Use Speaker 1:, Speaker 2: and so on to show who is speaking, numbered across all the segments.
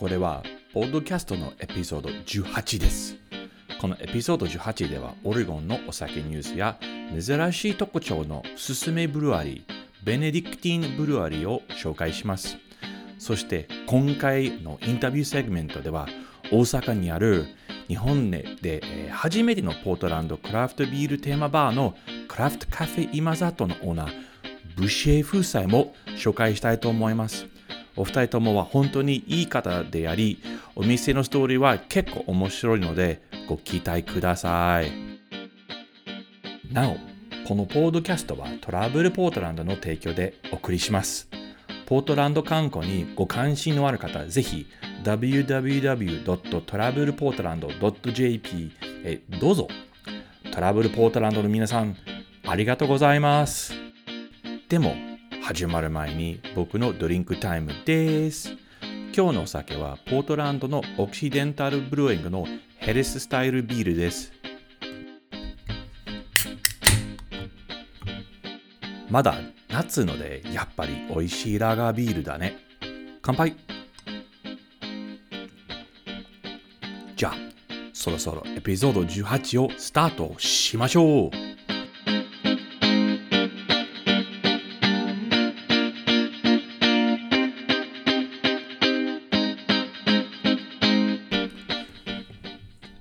Speaker 1: これは、ポッドキャストのエピソード18です。このエピソード18では、オレゴンのお酒ニュースや珍しい特徴のすすめブルワリー、ベネディクティンブルワリーを紹介します。そして今回のインタビューセグメントでは大阪にある日本で初めてのポートランドクラフトビールテーマバーのクラフトカフェ今里のオーナーブシエ夫妻も紹介したいと思います。お二人ともは本当にいい方であり、お店のストーリーは結構面白いのでご期待ください。なお、このポードキャストはトラブルポートランドの提供でお送りします。ポートランド観光にご関心のある方、ぜひ www.travelportland.jp へどうぞ。トラブルポートランドの皆さん、ありがとうございます。でも、始まる前に僕のドリンクタイムです。今日のお酒はポートランドのオキシデンタルブルーイングのヘレススタイルビールです。まだ夏のでやっぱり美味しいラガービールだね。乾杯じゃあ、そろそろエピソード18をスタートしましょう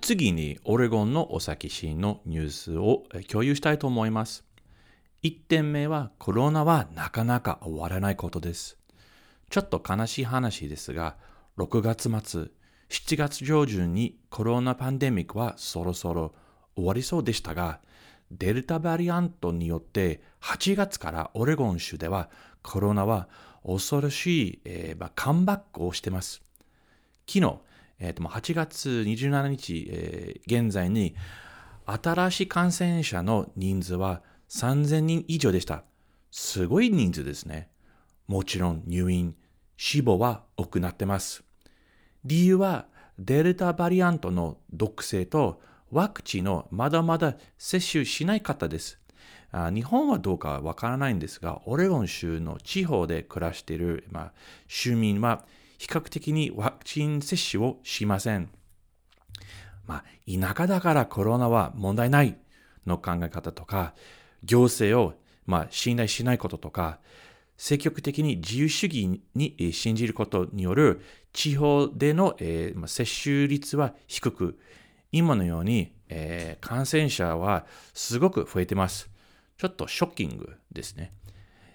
Speaker 1: 次にオレゴンのお酒シーンのニュースを共有したいと思います。1点目はコロナはなかなか終わらないことです。ちょっと悲しい話ですが、6月末、7月上旬にコロナパンデミックはそろそろ終わりそうでしたが、デルタバリアントによって8月からオレゴン州ではコロナは恐ろしい、えーま、カムバックをしてます。昨日、えー、と8月27日、えー、現在に新しい感染者の人数は3000人以上でした。すごい人数ですね。もちろん入院、死亡は多くなってます。理由はデルタバリアントの毒性とワクチンをまだまだ接種しない方です。日本はどうかわからないんですが、オレゴン州の地方で暮らしている、まあ、州民は比較的にワクチン接種をしません。まあ、田舎だからコロナは問題ないの考え方とか、行政を、まあ、信頼しないこととか、積極的に自由主義に信じることによる地方での、えー、接種率は低く、今のように、え、感染者はすごく増えてます。ちょっとショッキングですね。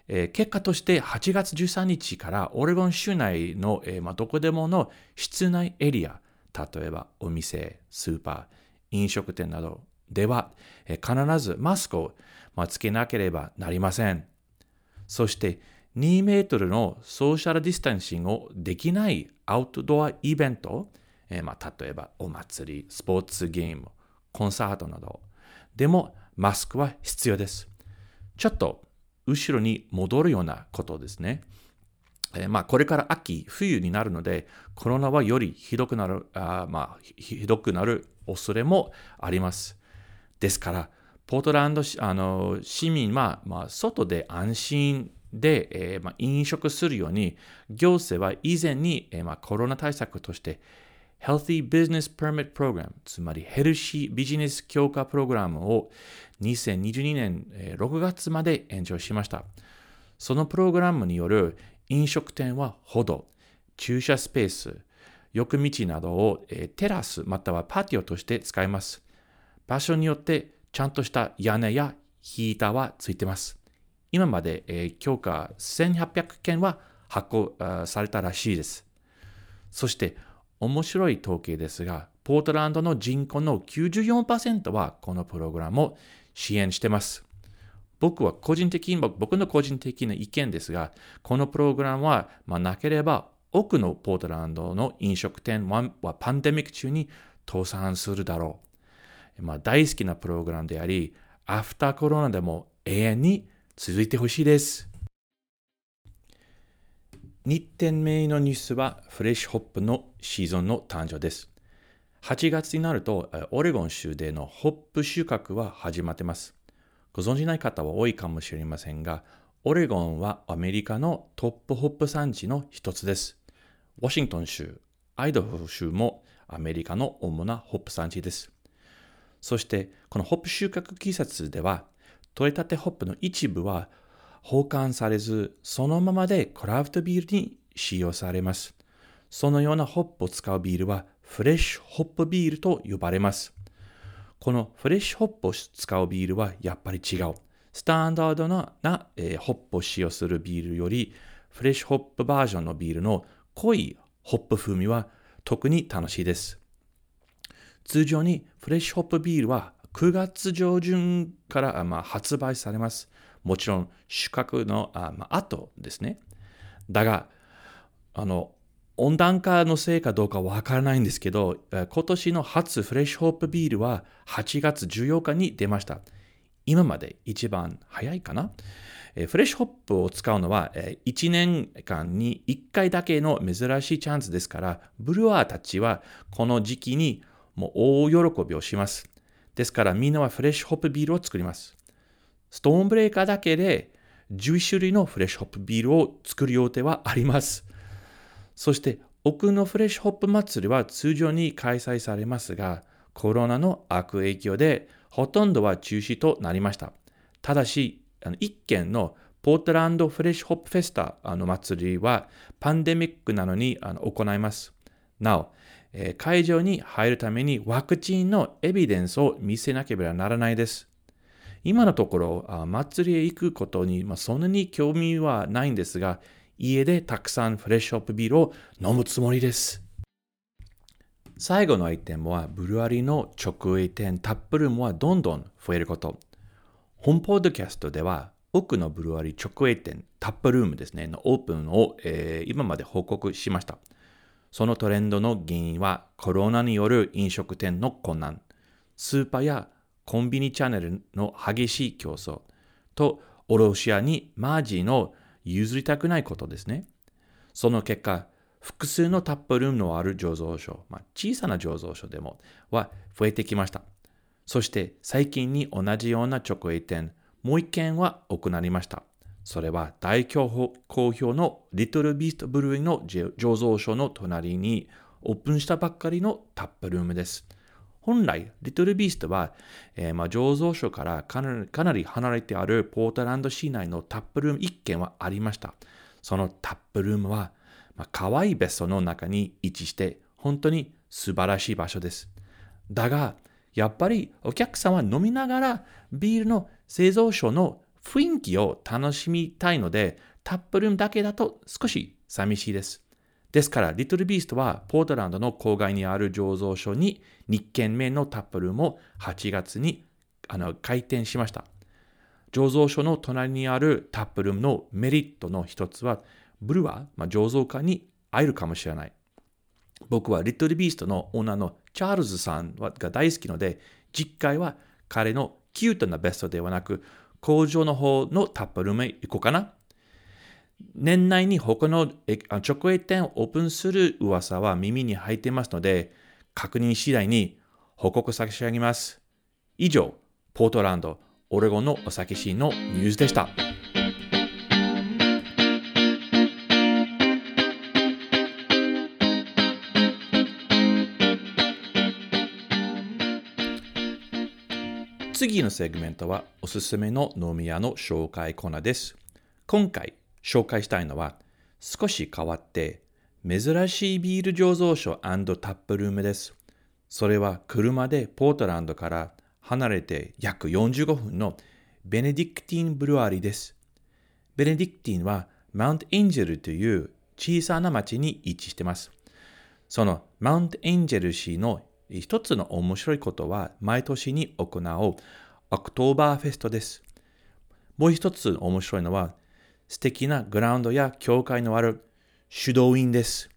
Speaker 1: えー、結果として8月13日からオレゴン州内の、えーまあ、どこでもの室内エリア、例えばお店、スーパー、飲食店などでは、えー、必ずマスクを、まあ、つけなければなりません。そして2メートルのソーシャルディスタンシングをできないアウトドアイベント、えーまあ、例えばお祭り、スポーツゲーム、コンサートなどでもマスクは必要です。ちょっと後ろに戻るようなことですね。えー、まあ、これから秋、冬になるので、コロナはよりひどくなる、あまあ、ひどくなる恐れもあります。ですから、ポートランドあの市民は、まあ、外で安心で、えーまあ、飲食するように、行政は以前に、えーまあ、コロナ対策として、Healthy Business Permit Program、つまりヘルシービジネス強化プログラムを2022年6月まで延長しました。そのプログラムによる飲食店は歩道、駐車スペース、浴道などをテラスまたはパティオとして使います。場所によってちゃんとした屋根やヒーターはついてます。今まで、強化1800件は発行されたらしいです。そして面白い統計ですが、ポートランドの人口の94%はこのプログラムを支援してます。僕は個人的に、僕の個人的な意見ですが、このプログラムは、まあ、なければ多くのポートランドの飲食店はパンデミック中に倒産するだろう。まあ、大好きなプログラムであり、アフターコロナでも永遠に続いてほしいです。2点目のニュースはフレッシュホップのシーズンの誕生です。8月になると、オレゴン州でのホップ収穫は始まってます。ご存じない方は多いかもしれませんが、オレゴンはアメリカのトップホップ産地の一つです。ワシントン州、アイダホ州もアメリカの主なホップ産地です。そして、このホップ収穫季節では、取れたてホップの一部は保管されず、そのままでクラフトビールに使用されます。そのようなホップを使うビールはフレッシュホップビールと呼ばれます。このフレッシュホップを使うビールはやっぱり違う。スタンダードなな、えー、ホップを使用するビールより、フレッシュホップバージョンのビールの濃いホップ風味は特に楽しいです。通常にフレッシュホップビールは9月上旬から、まあ、発売されます。もちろん収穫のあ、まあ、後ですね。だが、あの、温暖化のせいかどうかわからないんですけど、今年の初フレッシュホップビールは8月14日に出ました。今まで一番早いかな？フレッシュホップを使うのは1年間に1回だけの珍しいチャンスですから、ブルワーたちはこの時期にもう大喜びをします。ですからみんなはフレッシュホップビールを作ります。ストーンブレーカーだけで11種類のフレッシュホップビールを作る予定はあります。そして奥のフレッシュホップ祭りは通常に開催されますが、コロナの悪影響でほとんどは中止となりました。ただし、一件のポートランドフレッシュホップフェスタの祭りはパンデミックなのに行います。なお、会場に入るためにワクチンのエビデンスを見せなければならないです。今のところ、祭りへ行くことにまあそんなに興味はないんですが、家でたくさんフレッシュホップビールを飲むつもりです。最後のアイテムは、ブルワリの直営店タップルームはどんどん増えること。本ポッドキャストでは、多くのブルワリ直営店タップルームですね、のオープンを、えー、今まで報告しました。そのトレンドの原因は、コロナによる飲食店の困難、スーパーやコンビニチャンネルの激しい競争と、卸屋にマージーの譲りたくないことですね。その結果、複数のタップルームのある醸造所、まあ、小さな醸造所でもは増えてきました。そして最近に同じような直営店、もう一件は行いました。それは大好評のリトルビーストブルーイの醸造所の隣にオープンしたばっかりのタップルームです。本来、リトルビーストは、えー、まあ、醸造所からかなり離れてあるポートランド市内のタップルーム1軒はありました。そのタップルームは、まあ、可愛い別荘の中に位置して、本当に素晴らしい場所です。だが、やっぱりお客さんは飲みながらビールの製造所の雰囲気を楽しみたいので、タップルームだけだと少し寂しいです。ですから、リトルビーストはポートランドの郊外にある醸造所に2軒目のタップルームを8月にあの開店しました。醸造所の隣にあるタップルームのメリットの一つは、ブルワー、まあ、醸造家に会えるかもしれない。僕はリトルビーストのオーナーのチャールズさんが大好きので、実回は彼のキュートなベストではなく、工場の方のタップルームへ行こうかな年内に他の直営店をオープンする噂は耳に入っていますので、確認次第に報告差し上げます。以上、ポートランド、オレゴンのお酒シーンのニュースでした。次のセグメントはおすすめの飲み屋の紹介コーナーです。今回紹介したいのは少し変わって珍しいビール醸造所タップルームです。それは車でポートランドから離れて約45分のベネディクティンブルワリーです。ベネディクティンはマウントエンジェルという小さな町に位置しています。そのマウントエンジェル市の一つの面白いことは毎年に行うオクトーバーフェストです。もう一つ面白いのは素敵なグラウンドや教会のある修道院です。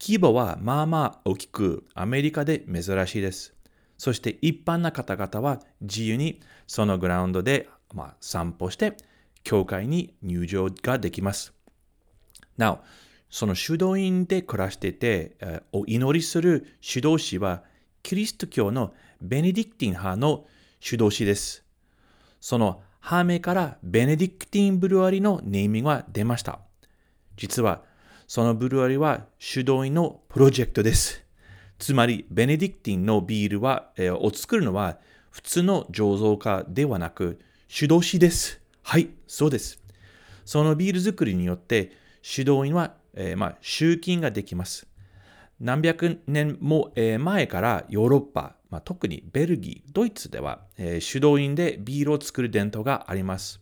Speaker 1: 規模はまあまあ大きくアメリカで珍しいです。そして一般な方々は自由にそのグラウンドで、まあ、散歩して教会に入場ができます。なお、その修道院で暮らしてて、お祈りする修道士はキリスト教のベネディクティン派の主導士です。そのハ名からベネディクティンブルワリのネーミングが出ました。実はそのブルワリは主導員のプロジェクトです。つまり、ベネディクティンのビールは、えー、を作るのは普通の醸造家ではなく、主導士です。はい、そうです。そのビール作りによって、主導員は、えー、まあ、集金ができます。何百年も、前からヨーロッパ、まあ、特にベルギー、ドイツでは、えー、主導員でビールを作る伝統があります。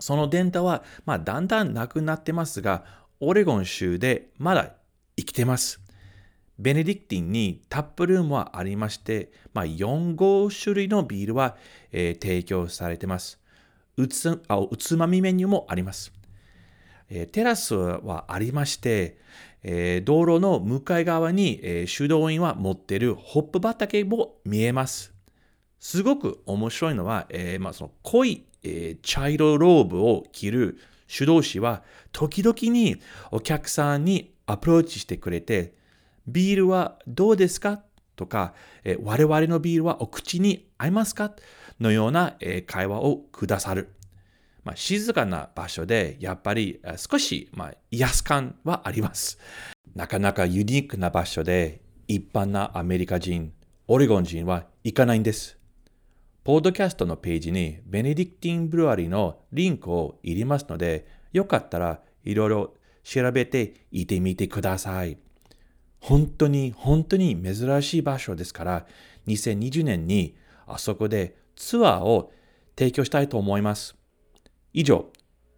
Speaker 1: その伝統は、まあ、だんだんなくなってますが、オレゴン州でまだ生きてます。ベネディクティンにタップルームはありまして、まあ、4、5種類のビールは、えー、提供されてます。うつあうつまみメニューもあります。えー、テラスはありまして、えー、道路の向かい側に、えー、修道院は持っているホップ畑も見えます。すごく面白いのは、えーまあ、その濃い、えー、茶色ローブを着る主導士は時々にお客さんにアプローチしてくれて、ビールはどうですか？とか、え我々のビールはお口に合いますか？のような、え会話をくださる。まあ、静かな場所でやっぱり少し、まあ、癒す感はあります。なかなかユニークな場所で一般なアメリカ人、オレゴン人は行かないんです。ポッドキャストのページにベネディクティンブルワリのリンクを入れますので、よかったらいろいろ調べて行ってみてください。本当に本当に珍しい場所ですから、2020年にあそこでツアーを提供したいと思います。以上、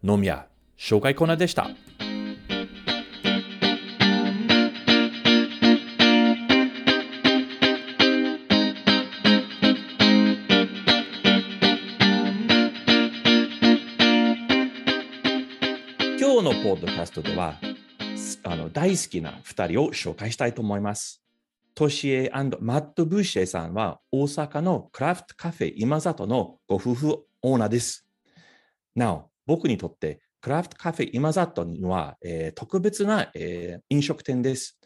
Speaker 1: 飲み屋紹介コーナーでした。今日のポッドキャストでは、あの大好きな2人を紹介したいと思います。トシエマット・ブーシェさんは大阪のクラフトカフェ今里のご夫婦オーナーです。なお、僕にとってクラフトカフェ今里には、えー、特別な、えー、飲食店です。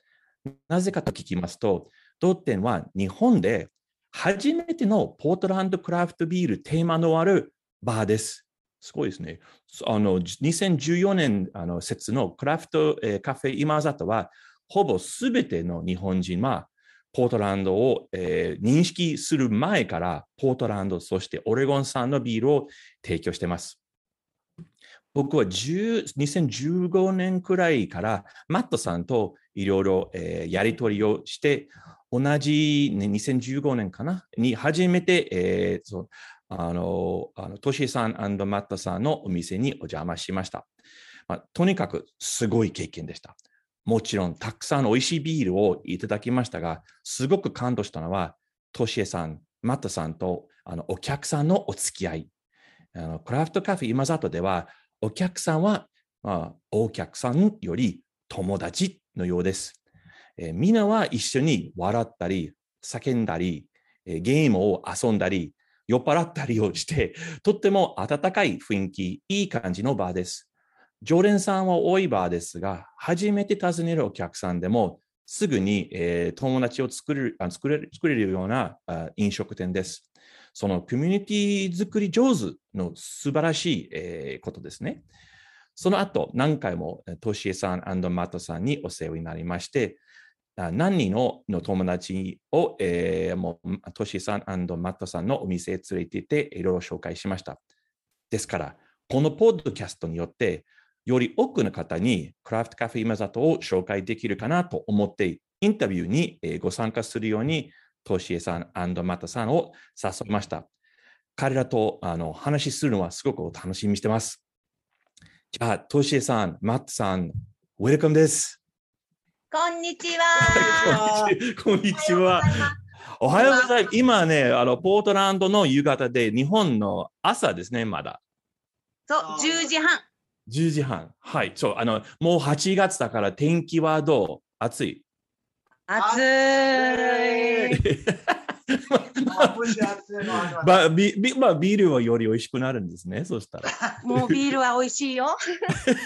Speaker 1: なぜかと聞きますと、当店は日本で初めてのポートランドクラフトビールテーマのあるバーです。すごいですね。あの2014年あの説のクラフト、えー、カフェ今里は、ほぼすべての日本人は、ポートランドを、えー、認識する前から、ポートランド、そしてオレゴン産のビールを提供しています。僕は2015年くらいからマットさんといろいろやり取りをして、同じ、ね、2015年かな？に初めて、えー、そあの、あのトシさんマットさんのお店にお邪魔しました。まあ、とにかくすごい経験でした。もちろん、たくさんの美味しいビールをいただきましたが、すごく感動したのは、トシエさん、マットさんとあのお客さんのお付き合い。あのクラフトカフェ今里では、お客さんは、まあ、お客さんより友達のようです。えー、みんなは一緒に笑ったり、叫んだり、えー、ゲームを遊んだり、酔っ払ったりをして、とっても温かい雰囲気、いい感じのバーです。常連さんは多いバーですが、初めて訪ねるお客さんでも、すぐに、えー、友達を作れる作れる作れるようなあ飲食店です。そのコミュニティ作り上手の素晴らしい、えー、ことですね。その後、何回もトシエさんマットさんにお世話になりまして、何人のの友達を、えー、もうトシエさんマットさんのお店へ連れて行っていろいろ紹介しました。ですから、このポッドキャストによって、より多くの方にクラフトカフェ今里を紹介できるかなと思って、インタビューにご参加するように、トシエさんマットさんを誘いました。彼らとあの話するのはすごく楽しみにしてます。じゃあ、トシエさん、マットさん、ウェルカムです。
Speaker 2: こんにちは。
Speaker 1: こんにちは。おはようございます。今ね、あの、ポートランドの夕方で、日本の朝ですね、まだ。
Speaker 2: そう、10時半。
Speaker 1: 10時半。はい。そう、あの、もう8月だから天気はどう？暑い。
Speaker 2: 暑い。
Speaker 1: まあ、ビビまあ、ビールはより美味しくなるんですね。そしたら。
Speaker 2: もうビールは美味しいよ。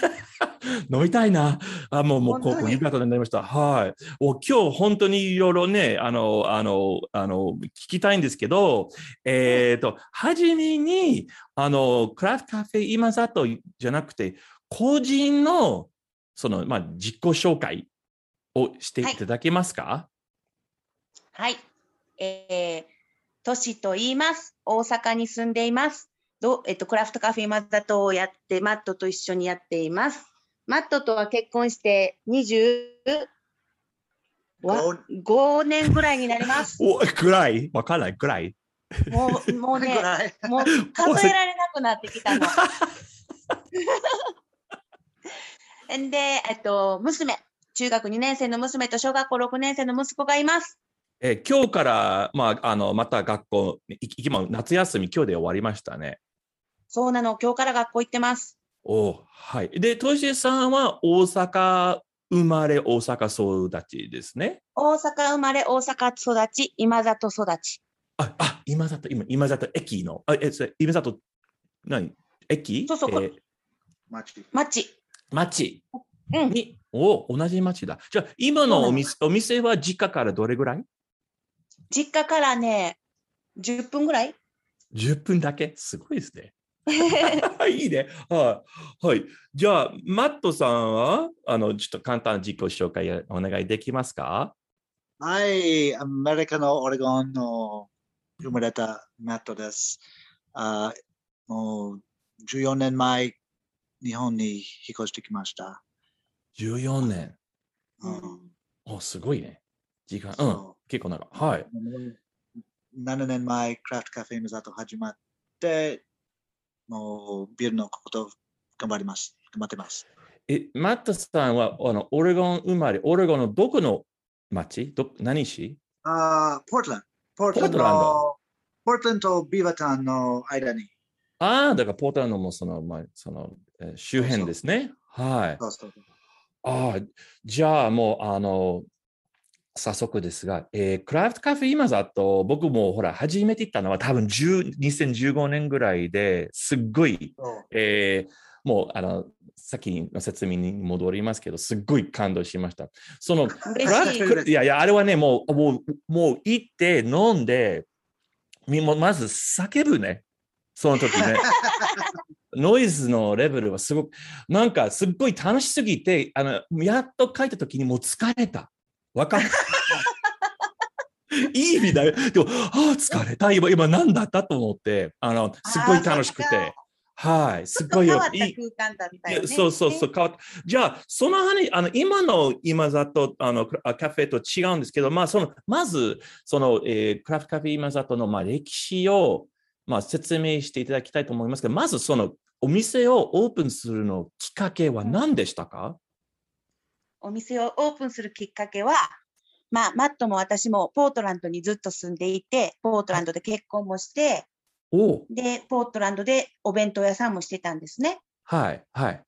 Speaker 1: 飲みたいな。あ、もう、もう、こう、夕方になりました。はい。お今日、本当にいろいろね、あの、あの、あの、聞きたいんですけど、えっ、と、はじめに、あの、クラフトカフェ今里じゃなくて、個人の、その、まあ、自己紹介をしていただけますか、
Speaker 2: はい。えー、トシと言います。大阪に住んでいます。どえっと、クラフトカフェマザトをやって、マットと一緒にやっています。マットとは結婚して20わ5年ぐらいになります。
Speaker 1: お、ぐらい？わかんない。ぐらい
Speaker 2: もう、もうね、もう数えられなくなってきたの。ん で、えっと、娘、中学2年生の娘と小学校6年生の息子がいます。
Speaker 1: えー今日から、まあ、あの、また学校、い今、夏休み、今日で終わりましたね。
Speaker 2: そうなの、今日から学校行ってます。
Speaker 1: おはい。で、トシさんは大阪生まれ、大阪育ちですね。
Speaker 2: 大阪生まれ、大阪育ち、今里育ち。
Speaker 1: あ、あ、今里、今、今里駅の、あ、え、それ、今里、何？駅？
Speaker 2: そうそう
Speaker 1: えー
Speaker 2: 町。
Speaker 1: 町
Speaker 2: うん。
Speaker 1: に、お同じ町だ。じゃあ、今のお店、お店は実家からどれぐらい？
Speaker 2: 実家からね、10分ぐらい
Speaker 1: ?10 分だけ？すごいですね。いいね。はい。はい。じゃあ、マットさんは、あの、ちょっと簡単な自己紹介お願いできますか？
Speaker 3: はい、アメリカのオレゴンの生まれたマットです。あもう14年前、日本に引っ越してきました。
Speaker 1: ?14 年。
Speaker 3: うん
Speaker 1: お、すごいね。時間、うん。
Speaker 3: そ
Speaker 1: 結構長い。はい。
Speaker 3: う7年前、クラフトカフェの里始まって、もうビールのこと頑張ります。頑張ってます。
Speaker 1: え、マットさんは、あの、オレゴン生まれ、オレゴンのどこの町ど何市？
Speaker 3: あポートランド。ポートランド
Speaker 1: ポートランド
Speaker 3: ポートランドとビーバタンの間に。
Speaker 1: ああ、だからポートランドもその、まあ、その、えー周辺ですね。はい。
Speaker 3: そうそうそう
Speaker 1: ああ、じゃあもう、あの、早速ですが、えークラフトカフェ今だと、僕もほら、初めて行ったのは多分10 2015年ぐらいですっごい、
Speaker 3: そう
Speaker 1: えーもう、あの、先の説明に戻りますけど、すっごい感動しました。その、
Speaker 2: い。
Speaker 1: フトいやいや、あれはね、もう、もう、もう行って飲んで、みもうまず叫ぶね。その時ね。ノイズのレベルはすごく、なんかすっごい楽しすぎて、あの、やっと書いた時にもう疲れた。わかる いい意味だよ。でも、ああ、疲れた。今、今何だったと思って、あの、すっごい楽しくて。はい、すっごいよいい。
Speaker 2: 空間だった
Speaker 1: いや
Speaker 2: よね。
Speaker 1: そうそうそう、変わった。じゃあ、その話、あの今の今里あのカフェと違うんですけど、まあ、そのまず、その、えークラフトカフェ今里の、まあ、歴史を、まあ、説明していただきたいと思いますけど、まずそのお店をオープンするのきっかけは何でしたか、
Speaker 2: お店をオープンするきっかけは、まあ、マットも私もポートランドにずっと住んでいて、ポートランドで結婚もして、で、ポートランドでお弁当屋さんもしてたんですね。
Speaker 1: はい、はい。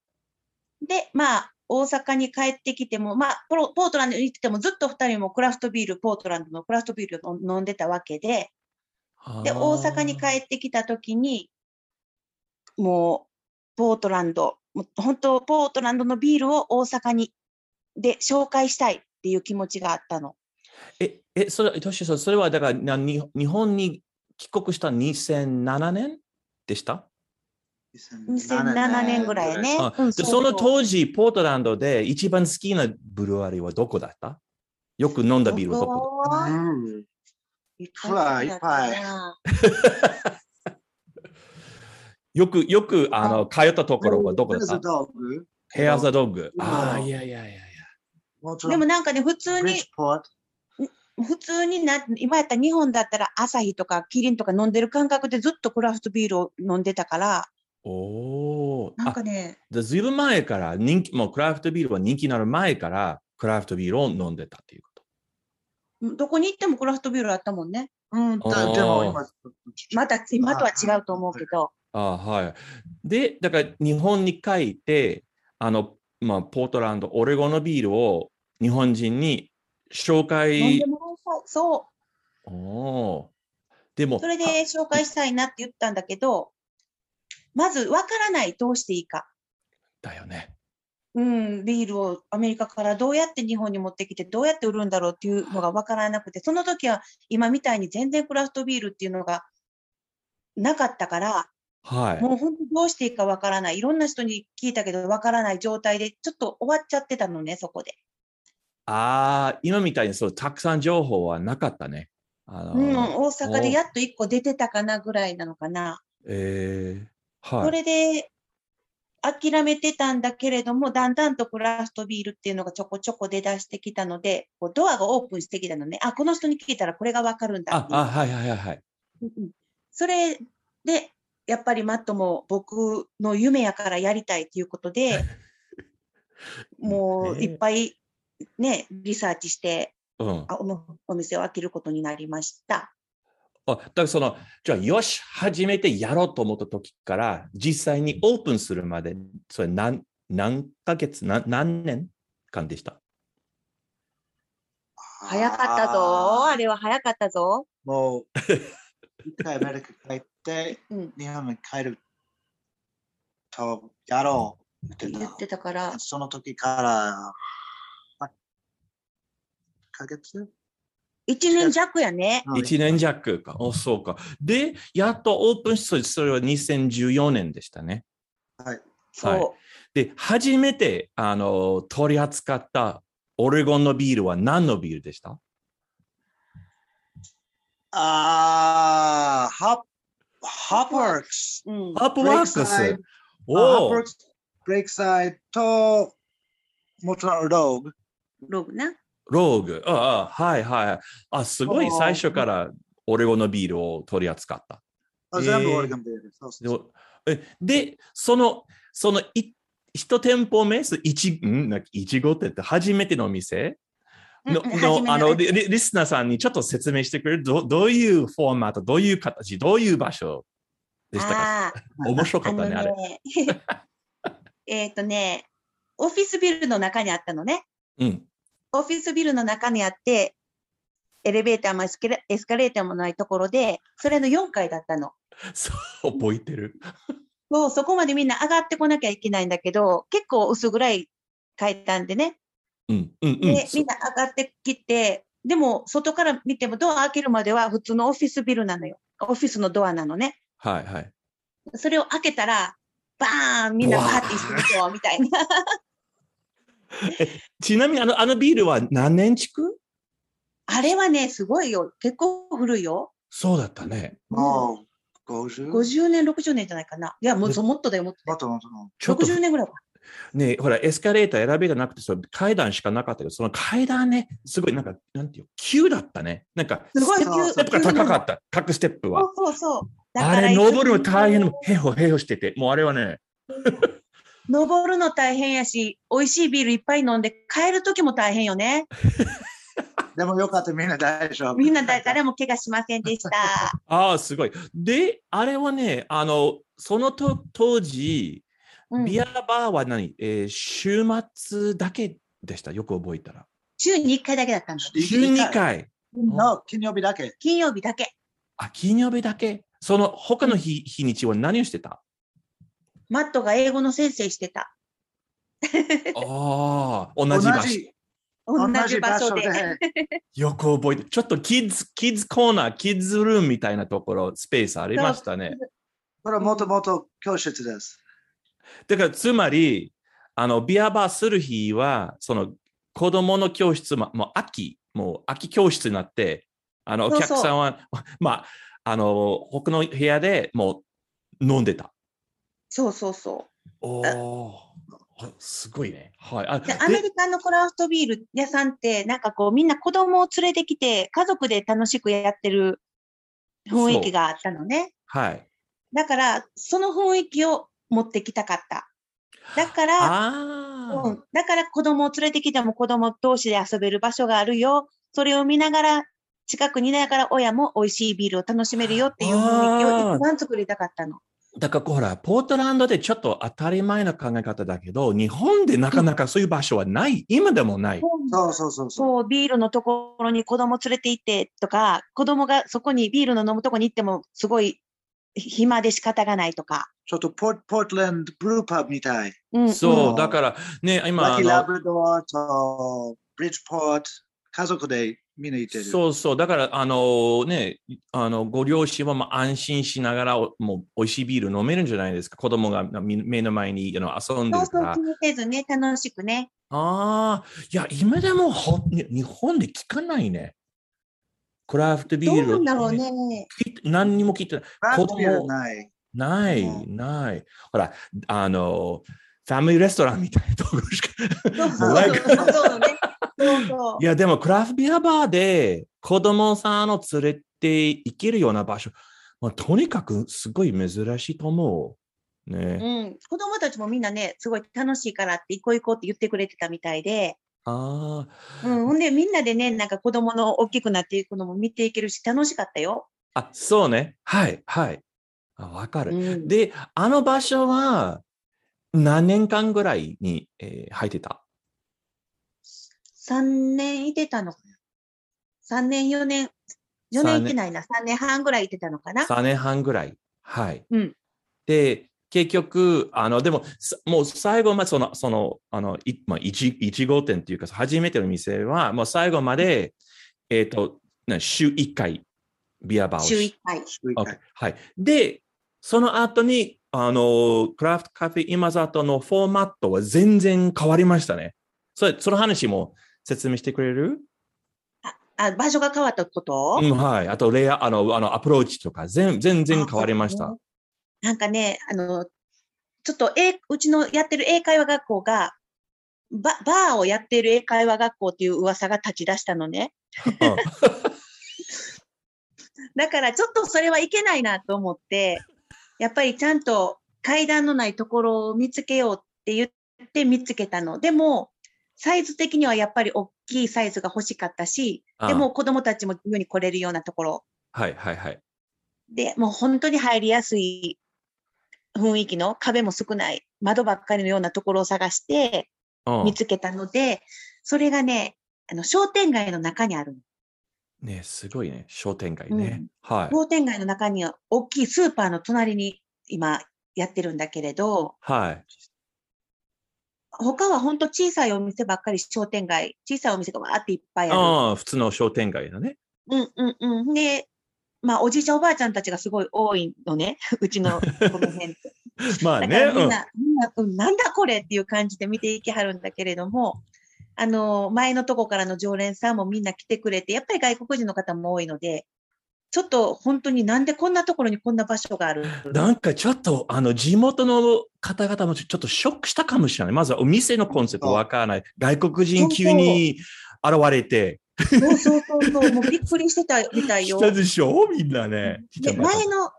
Speaker 2: で、まあ、大阪に帰ってきても、まあ、ポロポートランドに行っててもずっと二人もクラフトビール、ポートランドのクラフトビールを飲んでたわけで、で、大阪に帰ってきたときに、もう、ポートランド、もう本当、ポートランドのビールを大阪に、で、紹介したいっていう気持ちがあったの。
Speaker 1: え、え、それ、トシさんそれはだからなに日本に帰国した2007年でした
Speaker 2: ？2007年ぐらいね。
Speaker 1: あ
Speaker 2: うん
Speaker 1: でその
Speaker 2: う
Speaker 1: 当時、ポートランドで一番好きなブルワリーはどこだった？よく飲んだビールはどこ
Speaker 2: ここは
Speaker 3: うん
Speaker 2: いっ
Speaker 3: ぱいいっぱい
Speaker 2: な
Speaker 1: よく、よく、あの、通ったところはどこだった
Speaker 3: ドッグ？
Speaker 1: ヘアザドッグ。
Speaker 3: うん
Speaker 1: ああ、いやいやいやいや。
Speaker 2: でもなんかね、普通に。普通にな、今やったら日本だったら朝日とかキリンとか飲んでる感覚でずっとクラフトビールを飲んでたから、
Speaker 1: おお。
Speaker 2: なん
Speaker 1: あ
Speaker 2: かね、
Speaker 1: でずいぶん前から人気、もうクラフトビールは人気になる前から、クラフトビールを飲んでたっていう。
Speaker 2: どこに行ってもクラフトビールあったもんね。
Speaker 3: うん、だ
Speaker 1: あー
Speaker 3: でも今、
Speaker 2: また、今とは違うと思うけど、
Speaker 1: あはい。で、だから日本に帰って、あの、まあ、ポートランド、オレゴンのビールを日本人に紹
Speaker 2: 飲ん
Speaker 1: 介
Speaker 2: で。もらいたいそ
Speaker 1: おーでも
Speaker 2: う。そ、れで紹介したいなって言ったんだけど、まずわからない、どうしていいか。
Speaker 1: だよね。
Speaker 2: うん、ビールをアメリカからどうやって日本に持ってきて、どうやって売るんだろうっていうのがわからなくて、その時は今みたいに全然クラフトビールっていうのがなかったから、
Speaker 1: はい。
Speaker 2: もう本当にどうしていいかわからない。いろんな人に聞いたけどわからない状態で、ちょっと終わっちゃってたのね、そこで。
Speaker 1: ああ、今みたいにそう、たくさん情報はなかったね。あの
Speaker 2: うん、大阪でやっと1個出てたかなぐらいなのかな。
Speaker 1: えー、はい。
Speaker 2: それで諦めてたんだけれども、だんだんとクラフトビールっていうのがちょこちょこ出だしてきたので、こうドアがオープンしてきたのね。あ、この人に聞いたらこれがわかるんだ
Speaker 1: あはいはいはいはい。
Speaker 2: それで、やっぱりマットも僕の夢やからやりたいということで、もう
Speaker 1: ね
Speaker 2: いっぱいね、リサーチして、
Speaker 1: うん。
Speaker 2: あおお店を開けることになりました。
Speaker 1: あ、だからその、じゃあ、よし、初めてやろうと思った時から、実際にオープンするまで、それ何、何ヶ月、何何年間でした？
Speaker 2: 早かったぞ。あれは早かったぞ。
Speaker 3: もう、一回アメリカ帰って、
Speaker 2: うん。
Speaker 3: 日本に帰ると、やろうって言っ
Speaker 2: てたから
Speaker 3: た。、その時から、8ヶ月？
Speaker 2: 一年弱やね。
Speaker 3: うん
Speaker 1: 一年弱か。お、そうか。で、やっとオープンして、それは2014年でしたね。
Speaker 3: はい。
Speaker 2: そう。
Speaker 1: で、初めて、あの、取り扱ったオレゴンのビールは何のビールでした？
Speaker 3: あー、ハップ、ハップワークス。
Speaker 2: うん。
Speaker 1: ハープワークス。おお
Speaker 3: ワーク。ス、ブレイクサイドと、もちろんローグ。
Speaker 2: ログな。
Speaker 1: ローグ。ああ、はいはい。あ、すごい最初からオレゴンのビールを取り扱った。
Speaker 3: あ
Speaker 1: えー
Speaker 3: 全部オレゴンビール。そうそう
Speaker 1: でえで、その、そのい一店舗目、そ一、ん？なんかいちごって言って初めてのお店の、のあのリ、リリスナーさんにちょっと説明してくれる？どどういうフォーマット、どういう形、どういう場所でしたか？
Speaker 2: あ
Speaker 1: 面白
Speaker 2: あ、
Speaker 1: かったね、あれ。
Speaker 2: ね。えっとね、オフィスビルの中にあったのね。
Speaker 1: うん。
Speaker 2: オフィスビルの中にあって、エレベーターもエスカレーターもないところで、それの4階だったの。
Speaker 1: そう、覚えてる。
Speaker 2: そう、そこまでみんな上がってこなきゃいけないんだけど、結構薄暗い階段でね。
Speaker 1: うん、うん、うん。
Speaker 2: で、
Speaker 1: そ
Speaker 2: みんな上がってきて、でも、外から見てもドア開けるまでは普通のオフィスビルなのよ。オフィスのドアなのね。
Speaker 1: はい、はい。
Speaker 2: それを開けたら、バーンみんなバーって一緒にドアみたいな。
Speaker 1: ちなみにあの、あのビールは何年築
Speaker 2: あれはね、すごいよ。結構古いよ。
Speaker 1: そうだったね。
Speaker 3: もう、50?
Speaker 2: 50年、60年じゃないかな。いや、もうそもっとだよ、もっと
Speaker 3: っともっともっ
Speaker 1: ちょっと
Speaker 2: よ。60年ぐらいか。
Speaker 1: ねほら、エスカレーター選べがなくて、それ階段しかなかったけど、その階段ね、すごい、なんか、なんていう、急だったね。なんか、
Speaker 2: すごい
Speaker 1: ステップが高かった。各ステップは。
Speaker 2: そうそうそう。だ
Speaker 1: あ
Speaker 2: から
Speaker 1: れ、登るの大変へほへほしてて、もうあれはね、
Speaker 2: 登るの大変やし、美味しいビールいっぱい飲んで帰るときも大変よね。
Speaker 3: でもよかった、みんな大丈夫。
Speaker 2: みんなだ誰も怪我しませんでした。
Speaker 1: ああ、すごい。で、あれはね、あの、そのと当時、
Speaker 2: うん
Speaker 1: ビアバーは何、えー週末だけでした？よく覚えたら。
Speaker 2: 週に1回だけだったんだ。
Speaker 1: 週2回。
Speaker 3: の金曜日だけ。
Speaker 2: 金曜日だけ。
Speaker 1: あ、金曜日だけ？その他の日,、日にちは何をしてた？
Speaker 2: マットが英語の先生してた。
Speaker 1: ああ、同じ場所。
Speaker 2: 同じ場所で。
Speaker 1: よく覚えて、ちょっとキッズ、キッズコーナー、キッズルームみたいなところ、スペースありましたね。
Speaker 3: これはもともと教室です。
Speaker 1: だから、つまり、あの、ビアバーする日は、その、子供の教室も、もう秋、もう秋教室になって、あの、お
Speaker 2: そうそう
Speaker 1: 客さんは、まあ、あの、他の部屋でもう飲んでた。
Speaker 2: そうそうそ
Speaker 1: おお、すごいね。はい。
Speaker 2: アメリカのクラフトビール屋さんって、なんかこう、みんな子供を連れてきて、家族で楽しくやってる雰囲気があったのね。
Speaker 1: はい。
Speaker 2: だから、その雰囲気を持ってきたかった。だから、
Speaker 1: ああ、
Speaker 2: うん、だから子供を連れてきても子供同士で遊べる場所があるよ。それを見ながら、近くにいながら親も美味しいビールを楽しめるよっていう雰囲気を一番作りたかったの。
Speaker 1: だからほら、ポートランドでちょっと当たり前な考え方だけど、日本でなかなかそういう場所はない。今でもない。
Speaker 3: そうそうそうそう。
Speaker 2: そう、ビールのところに子供連れて行ってとか、子供がそこにビールの飲むとこに行っても、すごい暇で仕方がないとか。
Speaker 3: ちょっとポーポートランドブルーパブみたい。
Speaker 2: うん、
Speaker 1: そうう、
Speaker 2: ん
Speaker 1: だからね、今
Speaker 3: ラッキーラブラドーとブリッジポート、家族でみんな行ってる。
Speaker 1: そうそう、だからあのね、あのご両親はまあ安心しながらおもう美味しいビール飲めるんじゃないですか。子供がみ目の前にあの遊んで
Speaker 2: そうそう
Speaker 1: るから。
Speaker 2: 気にせずね、楽しくね。
Speaker 1: ああ、いや、今でもほに日本で聞かないね。クラフトビ
Speaker 2: どう
Speaker 1: ール。
Speaker 2: なんだろうね。
Speaker 1: 何にも聞いてない。子供
Speaker 3: ない。
Speaker 1: ない、
Speaker 3: う
Speaker 1: ない。ほら、あの、ファミリーレストランみたいなところしか。
Speaker 2: そうそうそうそうね。そう
Speaker 1: い。や、でもクラフトビアバーで子供さんを連れて行けるような場所、まあ、とにかくすごい珍しいと思う。ね。
Speaker 2: うん、子供たちもみんなね、すごい楽しいからって、行こう行こうって言ってくれてたみたいで、
Speaker 1: ああ、
Speaker 2: うん、ほんでみんなでね、なんか子供の大きくなっていくのも見ていけるし、楽しかったよ。
Speaker 1: あ、そうね。はい、はい。あわかる。
Speaker 2: うん、
Speaker 1: で、あの場所は何年間ぐらいに、えー入ってた？
Speaker 2: 3年いてたのかな ?3 年、4年、4年いてないな、3年半ぐらいいてたのかな
Speaker 1: ?3 年半ぐらい。はい。
Speaker 2: うん。
Speaker 1: で、結局、あの、でも、さもう最後まで、その、その、あの、いまあ、1, 1号店っていうか、初めての店は、もう最後まで、えっ、と、な週1回、ビアバーをし
Speaker 2: 週1回。
Speaker 3: 週一回
Speaker 1: OK はい。で、その後に、あの、クラフトカフェ今里のフォーマットは全然変わりましたね。それ、その話も説明してくれる？
Speaker 2: あ、場所が変わったこと、
Speaker 1: うん、はい。あと、レイヤー、あの、あの、アプローチとか、全全然変わりました。
Speaker 2: なんかね、あの、ちょっと、え、うちのやってる英会話学校が、ババーをやっている英会話学校っていう噂が立ち出したのね。
Speaker 1: うん
Speaker 2: だからちょっとそれはいけないなと思って、やっぱりちゃんと階段のないところを見つけようって言って見つけたの。でも、サイズ的にはやっぱり大きいサイズが欲しかったし、
Speaker 1: あ
Speaker 2: でも子供たちも自由に来れるようなところ。
Speaker 1: はい、はい、はい。
Speaker 2: で、もう本当に入りやすい雰囲気の壁も少ない窓ばっかりのようなところを探して
Speaker 1: うん
Speaker 2: 見つけたので、それがね、あの商店街の中にあるの。
Speaker 1: ね、すごいね。商店街ね。はい。
Speaker 2: 商店街の中には大きいスーパーの隣に今やってるんだけれど、
Speaker 1: はい。
Speaker 2: 他は本当小さいお店ばっかり商店街、小さいお店がわーっていっぱいある。
Speaker 1: ああ、普通の商店街だね。
Speaker 2: うんうんうん。で、まあおじいちゃんおばあちゃんたちがすごい多いのね。うちのこの辺って。
Speaker 1: まあね。
Speaker 2: だからみ
Speaker 1: うんん。
Speaker 2: な、みんな、うん、なんだこれっていう感じで見ていきはるんだけれども、あの、前のとこからの常連さんもみんな来てくれて、やっぱり外国人の方も多いので、ちょっと本当になんでこんなところにこんな場所がある？
Speaker 1: なんかちょっと、あの、地元の方々もちょっとショックしたかもしれない。まずはお店のコンセプトわからない。外国人急に現れて、
Speaker 2: そうそうそうそう、もうびっくりしてたみたいよ。
Speaker 1: したでしょ？みんなね。
Speaker 2: で、前の、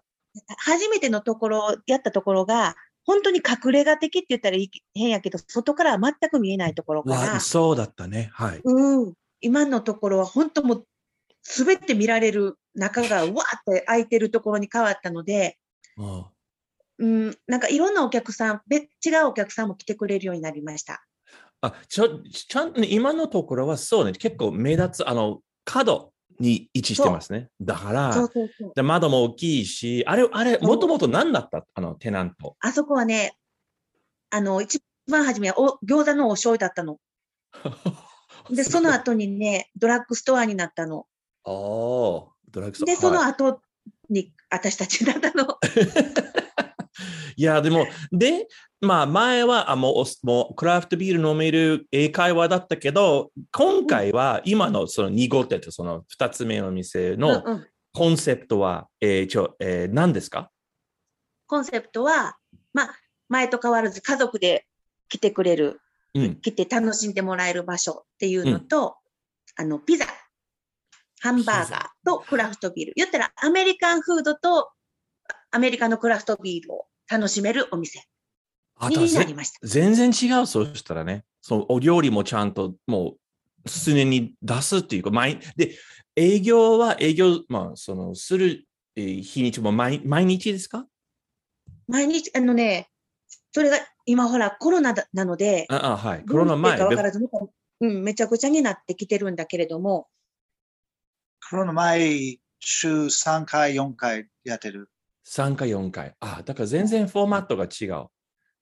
Speaker 2: 初めてのところ、やったところが、本当に隠れ家的って言ったらいい変やけど、外からは全く見えないところから
Speaker 1: わ、そうだったね。はい。
Speaker 2: うん、今のところは本当もう、すべて見られる中がわーって開いてるところに変わったので、
Speaker 1: うん
Speaker 2: うん、なんかいろんなお客さん、別違うお客さんも来てくれるようになりました。
Speaker 1: あちょちゃんとね、今のところはそうね、結構目立つ、あの、角に位置してますね。だから、
Speaker 2: そうそうそう。
Speaker 1: で窓も大きいし、あれ、あれ、もともと何だった？あの、テナント。
Speaker 2: あそこはね、あの、一番初めはお餃子のお醤油だったの。で、その後にね、ドラッグストアになったの。
Speaker 1: おードラッグストア。
Speaker 2: で、その
Speaker 1: はい。
Speaker 2: 後に私たちだったの。
Speaker 1: いや、でも、で、まあ、前は、あもうお、もう、クラフトビール飲める英会話だったけど、今回は、今のその2号店とその2つ目の店の
Speaker 2: うんうん。
Speaker 1: コンセプトは、えー、ちょ、えー、何ですか？
Speaker 2: コンセプトは、まあ、前と変わらず家族で来てくれる、
Speaker 1: うん。
Speaker 2: 来て楽しんでもらえる場所っていうのと、あの、ピザ、ハンバーガーとクラフトビール。言ったらアメリカンフードとアメリカのクラフトビールを楽しめるお店
Speaker 1: あ
Speaker 2: になりました。
Speaker 1: 全然違う、そうしたらね。そう、お料理もちゃんと、もう、常に出すっていうか、毎、で、営業は営業、まあ、その、するえー日にちも毎毎日ですか？
Speaker 2: 毎日、あのね、それが今ほらコロナだなので、
Speaker 1: ああ、はい。コロナ前
Speaker 2: なってるかわからず、うん、めちゃくちゃになってきてるんだけれども、
Speaker 3: コロナ前、週3回、4回やってる。
Speaker 1: 3回、4回。あ、だから全然フォーマットが違う。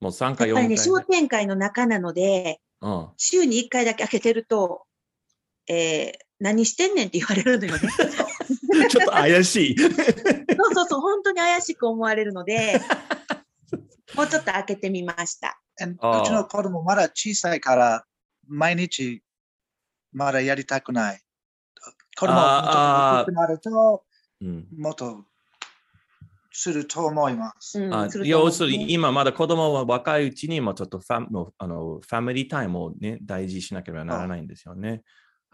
Speaker 1: もう3回、4回。
Speaker 2: やっぱりね、商店会の中なので、
Speaker 1: うん。
Speaker 2: 週に1回だけ開けてると、えー何してんねんって言われるのよね。
Speaker 1: ちょっと怪しい。
Speaker 2: そうそうそう、本当に怪しく思われるので、もうちょっと開けてみました。
Speaker 3: And
Speaker 1: ああ
Speaker 3: うちの子供まだ小さいから、毎日まだやりたくない。子供
Speaker 1: ああ
Speaker 3: もっと大きくなると、
Speaker 1: うん
Speaker 3: もっとすると思います。
Speaker 2: うん
Speaker 1: あ要するに今まだ子供は若いうちにもちょっとファもうあのファミリータイムをね大事にしなければならないんですよね。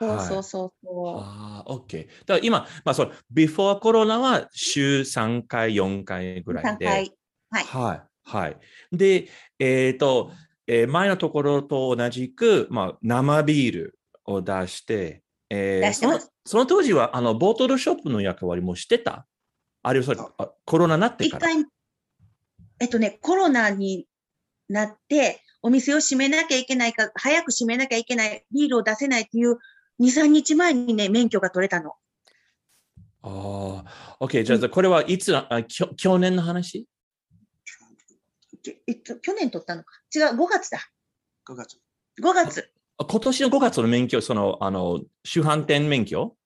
Speaker 2: そうそう
Speaker 1: はい
Speaker 2: そうそう。
Speaker 1: ああ、OK。だから今、まあ、その、ビフォーコロナは週3回、4回ぐらい
Speaker 2: 3
Speaker 1: で。
Speaker 2: 回。はい。
Speaker 1: はい。はい。で、えっ、と、えー前のところと同じく、まあ、生ビールを出して、えーその
Speaker 2: 出してます
Speaker 1: その当時は、あの、ボトルショップの役割もしてた？あるいはそれあコロナになってから。
Speaker 2: 一回、えっとね、コロナになって、お店を閉めなきゃいけないか、早く閉めなきゃいけない、ビールを出せないっていう、2、3日前にね、免許が取れたの。
Speaker 1: ああ、OK。じゃあ、これはいつあきょ、去年の話？
Speaker 2: きえっと、去年取ったのか。違う、5月だ。
Speaker 3: 5月。
Speaker 2: 5月。
Speaker 1: あ今年の5月の免許、その、あの、主販店免許？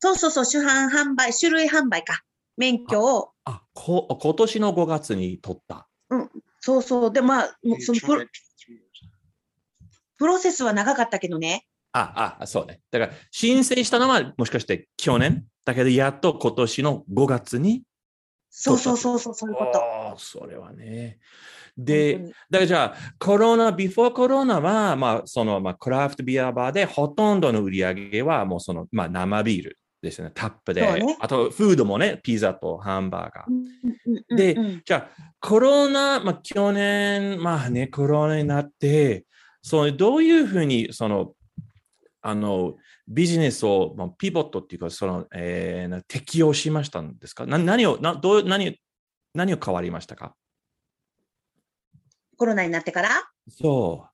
Speaker 2: そうそうそう、主販販売、種類販売か。免許を、
Speaker 1: あ、こ今年の5月に取った。
Speaker 2: そうそう。で、まあ、もうそのプロプロセスは長かったけどね。
Speaker 1: あ、あ、そうね。だから、申請したのはもしかして去年？だけど、やっと今年の5月に。
Speaker 2: そうそうそうそう、そういうこと。
Speaker 1: ああ、それはね。で、だからじゃあ、コロナ、ビフォーコロナは、まあ、その、まあ、クラフトビアバーでほとんどの売り上げは、もうその、まあ、生ビールですね。タップで。
Speaker 2: ね
Speaker 1: あと、フードもね、ピザとハンバーガー。
Speaker 2: うんうんうん
Speaker 1: で
Speaker 2: うん
Speaker 1: じゃあ、コロナ、まあ、去年、まあね、コロナになって、そのどういうふうに、その、あの、ビジネスを、まあ、ピボットっていうか、その、えーな適用しましたんですか？な何を、などう何、何を変わりましたか？
Speaker 2: コロナになってから？
Speaker 1: そ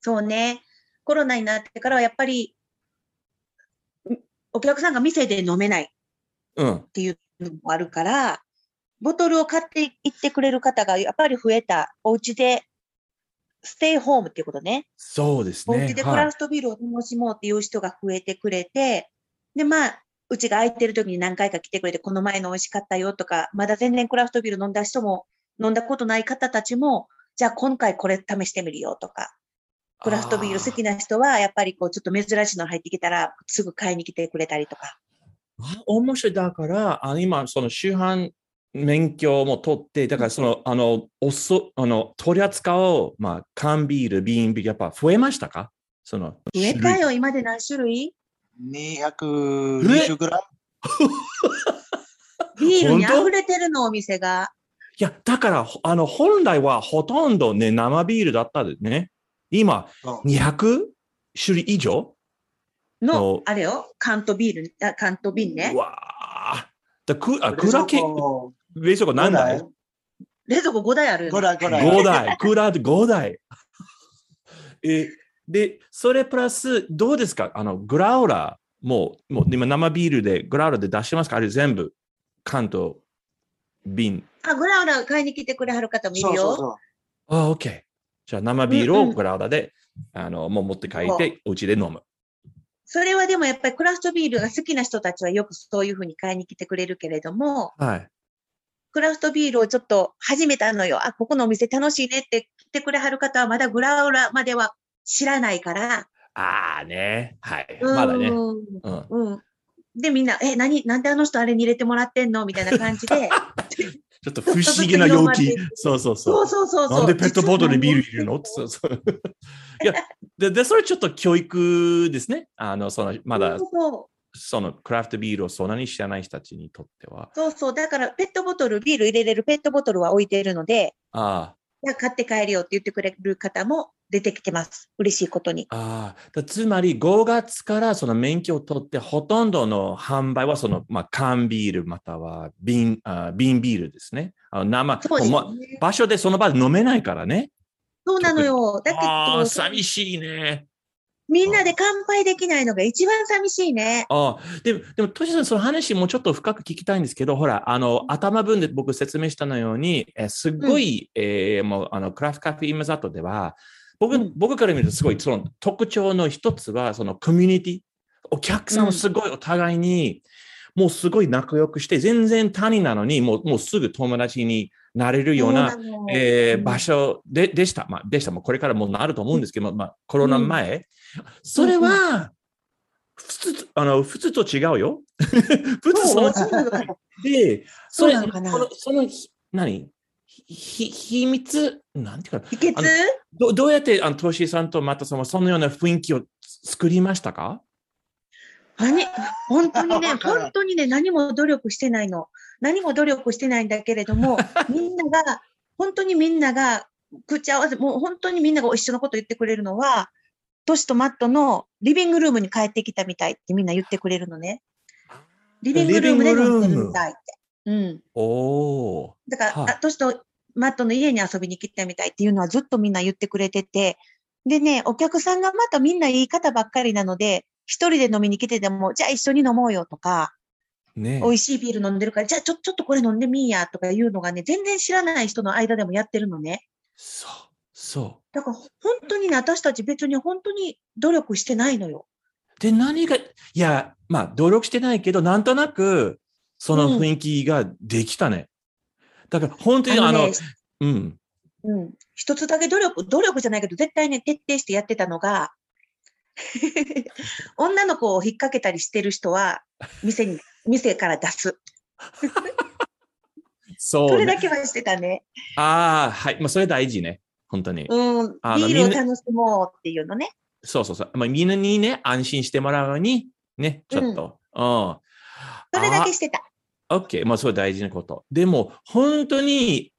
Speaker 2: そうね。コロナになってからはやっぱり、んお客さんが店で飲めないっ
Speaker 1: う。うん。
Speaker 2: ていうのもあるから、ボトルを買っていってくれる方がやっぱり増えた。お家で、ステイホームっていうことね。
Speaker 1: そうです
Speaker 2: お
Speaker 1: ね。はい
Speaker 2: 家でクラフトビールを楽しもうっていう人が増えてくれて、で、まあ、うちが空いてる時に何回か来てくれて、この前の美味しかったよとか、まだ全然クラフトビール飲んだ人も、飲んだことない方たちも、じゃあ今回これ試してみるよとか、クラフトビール好きな人は、やっぱりこう、ちょっと珍しいの入ってきたら、すぐ買いに来てくれたりとか。
Speaker 1: あ面白い。だから、あの今、その主販免許も取って、だからその、あの、おそ、あの、取り扱う、まあ、缶ビール、瓶ビール、やっぱ増えましたか？その、
Speaker 2: 増えたよ、今で何種類
Speaker 3: ？220ぐらい
Speaker 2: ビールに溢れてるの、お店が。
Speaker 1: いや、だから、ほあの、本来はほとんどね、生ビールだったですね。今、
Speaker 3: そう
Speaker 1: 200種類以上？
Speaker 2: のあれよ、缶とビール、あ缶と瓶ね。
Speaker 1: う。わあ。だくあ、クーラーケー
Speaker 3: 5
Speaker 1: 冷蔵庫何台
Speaker 2: 冷蔵庫5台あるよね。
Speaker 3: 台、5台。
Speaker 1: ?5 台。クーラーで5台。え、で、それプラス、どうですか？あの、グラウラーも、もう今生ビールで、グラウラーで出してますか？あれ全部、缶と瓶。
Speaker 2: あ、グラウラ買いに来てくれはる方もいるよ。
Speaker 3: そうそうそう。
Speaker 1: あ、OK。じゃあ生ビール
Speaker 2: うんうん
Speaker 1: をグラウラーで、あの、もう持って帰って、お家で飲む。
Speaker 2: それはでもやっぱりクラフトビールが好きな人たちはよくそういうふうに買いに来てくれるけれども、
Speaker 1: はい。
Speaker 2: クラフトビールをちょっと始めたのよ。あ、ここのお店楽しいねって来てくれはる方はまだグラウラまでは知らないから。
Speaker 1: ああね。はい。
Speaker 2: うん
Speaker 1: まだね。うん。
Speaker 2: うん。で、みんな、え、何、なんであの人あれに入れてもらってんの？みたいな感じで。
Speaker 1: ちょっと不思議な容器。そうそうそ。
Speaker 2: そううそうそうそう。
Speaker 1: なんでペットボトルにビール入れる
Speaker 2: の？
Speaker 1: のそうそう。いやで、で、それちょっと教育ですね。あの、その、まだ
Speaker 2: そ
Speaker 1: のクラフトビールをそんなに知らない人たちにとっては。
Speaker 2: そうそう。だから、ペットボトル、ビール入れれるペットボトルは置いてるので、
Speaker 1: あ
Speaker 2: じゃあ買って帰るよって言ってくれる方も出てきてます。嬉しいことに。
Speaker 1: ああ、だつまり5月からその免許を取って、ほとんどの販売はその、まあ、缶ビールまたは瓶あ瓶ビールですね。あの生
Speaker 2: そうです
Speaker 1: もう
Speaker 2: ね。
Speaker 1: 場所でその場で飲めないからね。
Speaker 2: そうなのよ。だけど、
Speaker 1: 寂しいね。
Speaker 2: みんなで乾杯できないのが一番寂しいね。
Speaker 1: ああ、でも、でも、トシさん、その話もうちょっと深く聞きたいんですけど、ほら、あの、頭分で僕説明したのように、えすっごい、えーもう、あの、クラフトカフェイムザトでは、僕、
Speaker 2: うん
Speaker 1: 僕から見るとすごい、その特徴の一つは、そのコミュニティ。お客さんもすごいお互いに、もうすごい仲良くして、全然他人なのに、もう、もうすぐ友達になれるような、えー
Speaker 2: うん。
Speaker 1: 場所ででした。まあ、でした。もうこれからもうなると思うんですけど、まあ、コロナ前。それは、普通、あの、普通と違うよ。普通その
Speaker 2: そうそうなのかな
Speaker 1: で、それ、
Speaker 2: そうなのかな。
Speaker 1: その、そのひ何？ひ、秘密、なんていうか
Speaker 2: 秘訣？
Speaker 1: ど、どうやって、あの、トシさんとマタさんはそのような雰囲気を作りましたか？
Speaker 2: 何？本当にね、本当にね、何も努力してないの。何も努力してないんだけれども、みんなが、本当にみんなが、口合わせ、もう本当にみんなが一緒のこと言ってくれるのは、トシとマットのリビングルームに帰ってきたみたいってみんな言ってくれるのね。リビングルームで飲んでるみたいって。うん。
Speaker 1: おー。
Speaker 2: だから、トシとマットの家に遊びに来たみたいっていうのはずっとみんな言ってくれてて、でね、お客さんがまたみんないい方ばっかりなので、一人で飲みに来てても、じゃあ一緒に飲もうよとか、
Speaker 1: ね
Speaker 2: 美味しいビール飲んでるから、じゃあちょ、ちょっとこれ飲んでみいやとかいうのがね、全然知らない人の間でもやってるのね。
Speaker 1: そう、そ
Speaker 2: だから本当にね、私たち別に本当に努力してないのよ。
Speaker 1: う。で、何が、いや、まあ、努力してないけど、なんとなく、その雰囲気ができたね。だから、本当に、あの、
Speaker 2: ね、
Speaker 1: うん。
Speaker 2: うん。一つだけ努力、努力じゃないけど、絶対ね、徹底してやってたのが、女の子を引っ掛けたりしてる人は、店に、店から出す。
Speaker 1: そう、ね。
Speaker 2: それだけはしてたね。
Speaker 1: ああ、はい。まあ、それ大事ね。本当に。
Speaker 2: うん。ビールを楽しもうっていうのね。
Speaker 1: そうそうそう。まあ、みんなにね、安心してもらうように、ね、ちょっと。うん。
Speaker 2: それだけしてた。
Speaker 1: オッケー。まあ、それ大事なこと。でも、本当に、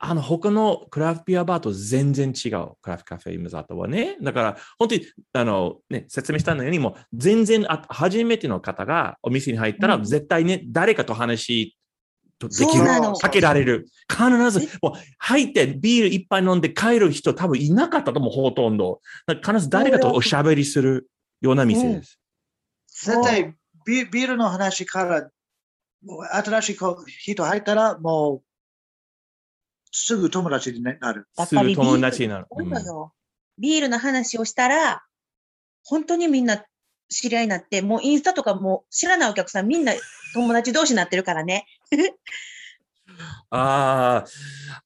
Speaker 1: あの、他のクラフトビアバーと全然違う。クラフトカフェイムザートはね。だから、本当に、あの、ね、説明したのように、もう、全然あ、初めての方がお店に入ったら、
Speaker 2: うん
Speaker 1: 絶対ね、誰かと話とできる。かけられる。必ず、もう入ってビール一杯飲んで帰る人多分いなかったと思う、ほとんど。必ず誰かとおしゃべりするような店です。
Speaker 3: 絶対ビビールの話から、もう新しい子人入ったら、もうすぐ友達になる。
Speaker 1: すぐ友達になる。
Speaker 2: そうなのよ。ビールの話をしたら、本当にみんな知り合いになって、もうインスタとかも知らないお客さんみんな友達同士になってるからね。
Speaker 1: あー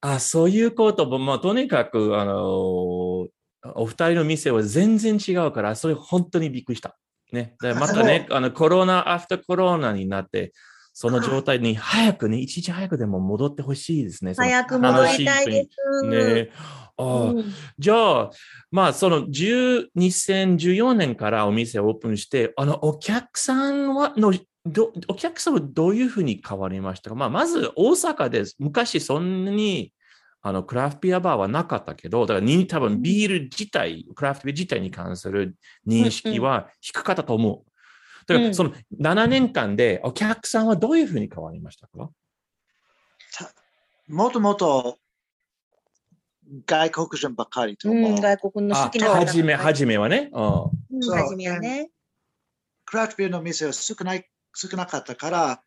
Speaker 1: あ、そういうことも、まあ、とにかく、あのーお二人の店は全然違うから、それ本当にびっくりした。ね。でまたね、あの、コロナ、アフターコロナになって、その状態に早くね、一日早くでも戻ってほしいですね。
Speaker 2: 早く戻りたいです。
Speaker 1: ね。ああ、
Speaker 2: うん
Speaker 1: じゃあ、まあ、その10 2014年からお店をオープンして、あの、お客さんは、の、どお客さんはどういうふうに変わりましたか？まあ、まず大阪です。昔そんなに、あの、クラフトビアバーはなかったけど、だからに、多分ビール自体、クラフトビア自体に関する認識は低かったと思う。だから、
Speaker 2: うん
Speaker 1: その7年間でお客さんはどういうふうに変わりましたか？
Speaker 3: もともと外国人ばかりと思う。
Speaker 2: うん、外国の好
Speaker 1: あ
Speaker 2: きな方
Speaker 1: はじめ、はじめはね。
Speaker 2: めはね。
Speaker 3: クラフトビールの店は少ない少なかったから、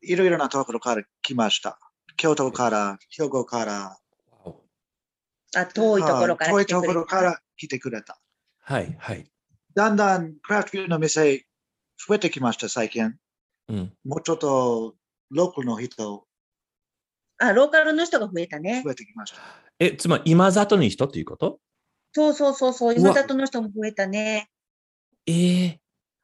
Speaker 3: いろいろなところから来ました。京都から、兵庫から、
Speaker 2: あ、遠いところから
Speaker 3: 遠いと
Speaker 2: 来てくれた
Speaker 3: ころから来てくれた。
Speaker 1: はい、はい。
Speaker 3: だんだんクラフトビールの店増えてきました、最近。
Speaker 1: うん。
Speaker 3: もうちょっとローカルの人
Speaker 2: あ、ローカルの人が増えたね
Speaker 3: 増。えてきました。
Speaker 1: え、つまり今里の人っていうこと？
Speaker 2: そうそうそうそう、今里の人も増えたね。
Speaker 1: ええ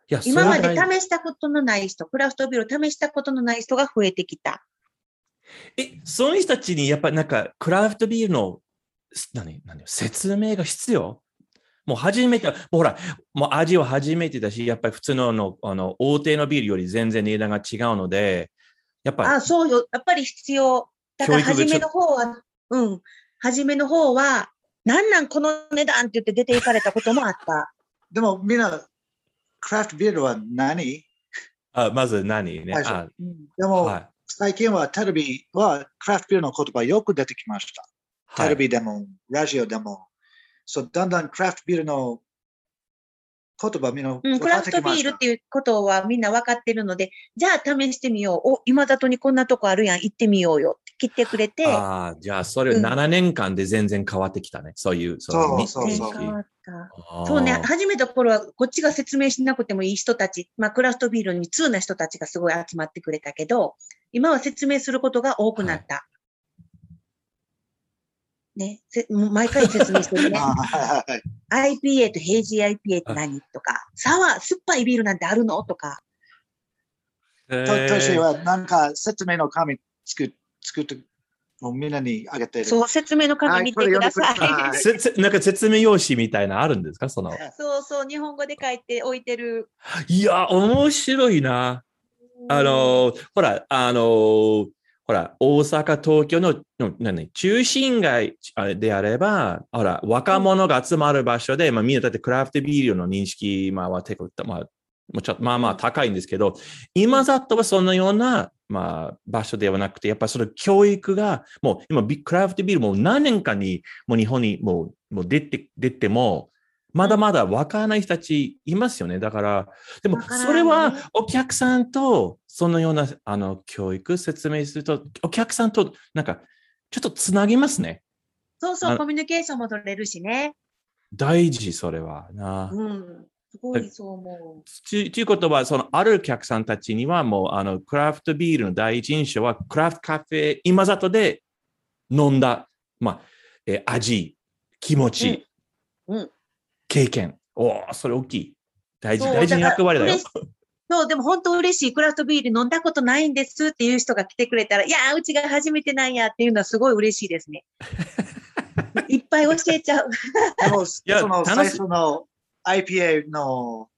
Speaker 1: いや、
Speaker 2: 今まで試したことのない人、クラフトビールを試したことのない人が増えてきた。
Speaker 1: え、その人たちにやっぱりなんか、クラフトビールの、す何、何、説明が必要？もう初めて、もうほら、もう味は初めてだし、やっぱり普通ののあの大手のビールより全然値段が違うので、やっぱ
Speaker 2: あ、そうよ。やっぱり必要。だから、初めの方は、うん。初めの方は、なんなんこの値段って言って出て行かれたこともあった。
Speaker 3: でもみんな、クラフトビールは何？
Speaker 1: あまず何ね？
Speaker 3: 最初
Speaker 1: あ
Speaker 2: うん
Speaker 3: でも、
Speaker 1: はい。
Speaker 3: 最近はテレビはクラフトビールの言葉よく出てきました。テレビでも、ラジオでも。そう、だんだんクラフトビールの言葉みんな
Speaker 2: うん、
Speaker 3: 分
Speaker 2: クラフト。ビールっていうことはみんな分かってるので、じゃあ試してみよう。お、今里にこんなとこあるやん。行ってみようよ。ってくれて、
Speaker 1: ああ、じゃあそれ
Speaker 2: うん
Speaker 1: 7年間で全然変わってきたね。そういう、
Speaker 3: そう
Speaker 1: み
Speaker 3: そうそう
Speaker 2: そうね、始めた頃はこっちが説明しなくてもいい人たち、まあクラフトビールに通な人たちがすごい集まってくれたけど、今は説明することが多くなった。ね、せもう毎回説明してるね。
Speaker 3: あはいはいはい
Speaker 2: IPA とヘイジー IPA って何？とか、サワー、酸っぱいビールなんてあるの？とか、
Speaker 1: え
Speaker 3: とトシ
Speaker 1: ー
Speaker 3: はなんか説明の紙作作って、もうみんなにあげてる。
Speaker 2: そう、説明の紙見てくださ
Speaker 3: はいこれ読んでくださ
Speaker 2: い。
Speaker 1: なんか説明用紙みたいなのあるんですか？その。
Speaker 2: そうそう、日本語で書いて置いてる。
Speaker 1: いや、面白いな。あの、ほら、あの、ほら、大阪、東京の、の何中心街であれば、ほら、若者が集まる場所で、まあ、みんなだってクラフトビールの認識、まあ、は結構、まあ、もちょっとまあまあ高いんですけど、今ざっとはそんなような、まあ、場所ではなくて、やっぱその教育が、もう今、クラフトビールもう何年かに、もう日本にもうもう出て、出ても、まだまだわからない人たちいますよね。だから、でもそれはお客さんとそのようなあの教育、説明すると、お客さんとなんかちょっとつなぎますね。あ
Speaker 2: そうそう、コミュニケーションも取れるしね。
Speaker 1: 大事、それはな。
Speaker 2: うん。すごいそう思
Speaker 1: ということは、そのあるお客さんたちにはもうあのクラフトビールの第一印象はクラフトカフェ今里で飲んだ、まあえー味、気持ち、
Speaker 2: うんうん
Speaker 1: 経験。おお、それ大きい。大事、大事な役割だよ。
Speaker 2: そう、でも本当嬉しい。クラフトビール飲んだことないんですっていう人が来てくれたら、いやー、うちが初めてなんやっていうのはすごい嬉しいですね。いっぱい教えちゃう。
Speaker 3: でも、
Speaker 1: や
Speaker 3: その最初の IPA の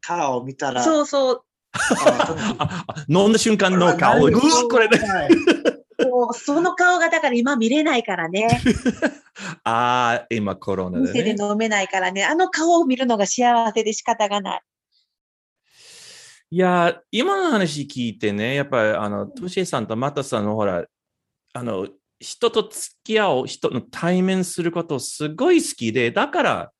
Speaker 3: 顔を見たら、
Speaker 2: そうそう。
Speaker 1: 飲んだ瞬間の顔、うこれね。
Speaker 3: はい
Speaker 2: そうその顔がだから今見れないからね。
Speaker 1: ああ、今コロナで
Speaker 2: 店で
Speaker 1: ね。
Speaker 2: 飲めないからね。あの顔を見るのが幸せで仕方がない。
Speaker 1: いや、今の話聞いてね、やっぱり、あの、トシエさんとマタさんのほら、あの、人と付き合う、人の対面することすごい好きで、だから、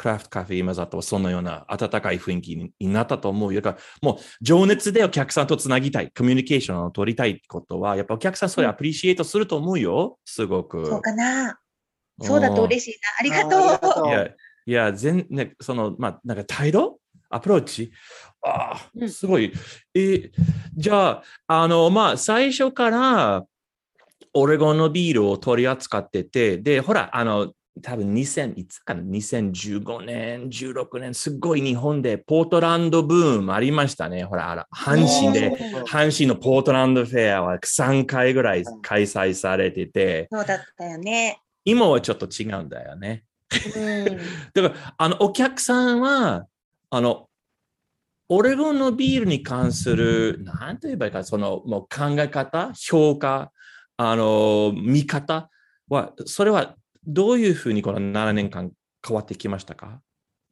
Speaker 1: クラフトカフェ今里はそのような温かい雰囲気にになったと思うよ。だから、もう情熱でお客さんとつなぎたい、コミュニケーションを取りたいってことは、やっぱお客さんそれアプリシエイトすると思うよ。すごく。
Speaker 2: そうかな。そうだと嬉しいな。ありがとう。
Speaker 1: いや、いや、全、ね、その、まあ、なんか態度？アプローチ？ああ、
Speaker 2: うん
Speaker 1: すごい。え、じゃあ、あの、まあ、最初から、オレゴンのビールを取り扱ってて、で、ほら、あの、多分2000、いつかな、2015年、16年、すごい日本でポートランドブームありましたね。ほら、あら、阪神で、阪神のポートランドフェアは3回ぐらい開催されてて、
Speaker 2: そうだったよね。
Speaker 1: 今はちょっと違うんだよね。
Speaker 2: うん。
Speaker 1: だから、あの、お客さんは、あの、オレゴンのビールに関する、なんと言えばいいか、その、もう考え方、評価、あの、見方は、それはどういうふうにこの7年間変わってきましたか？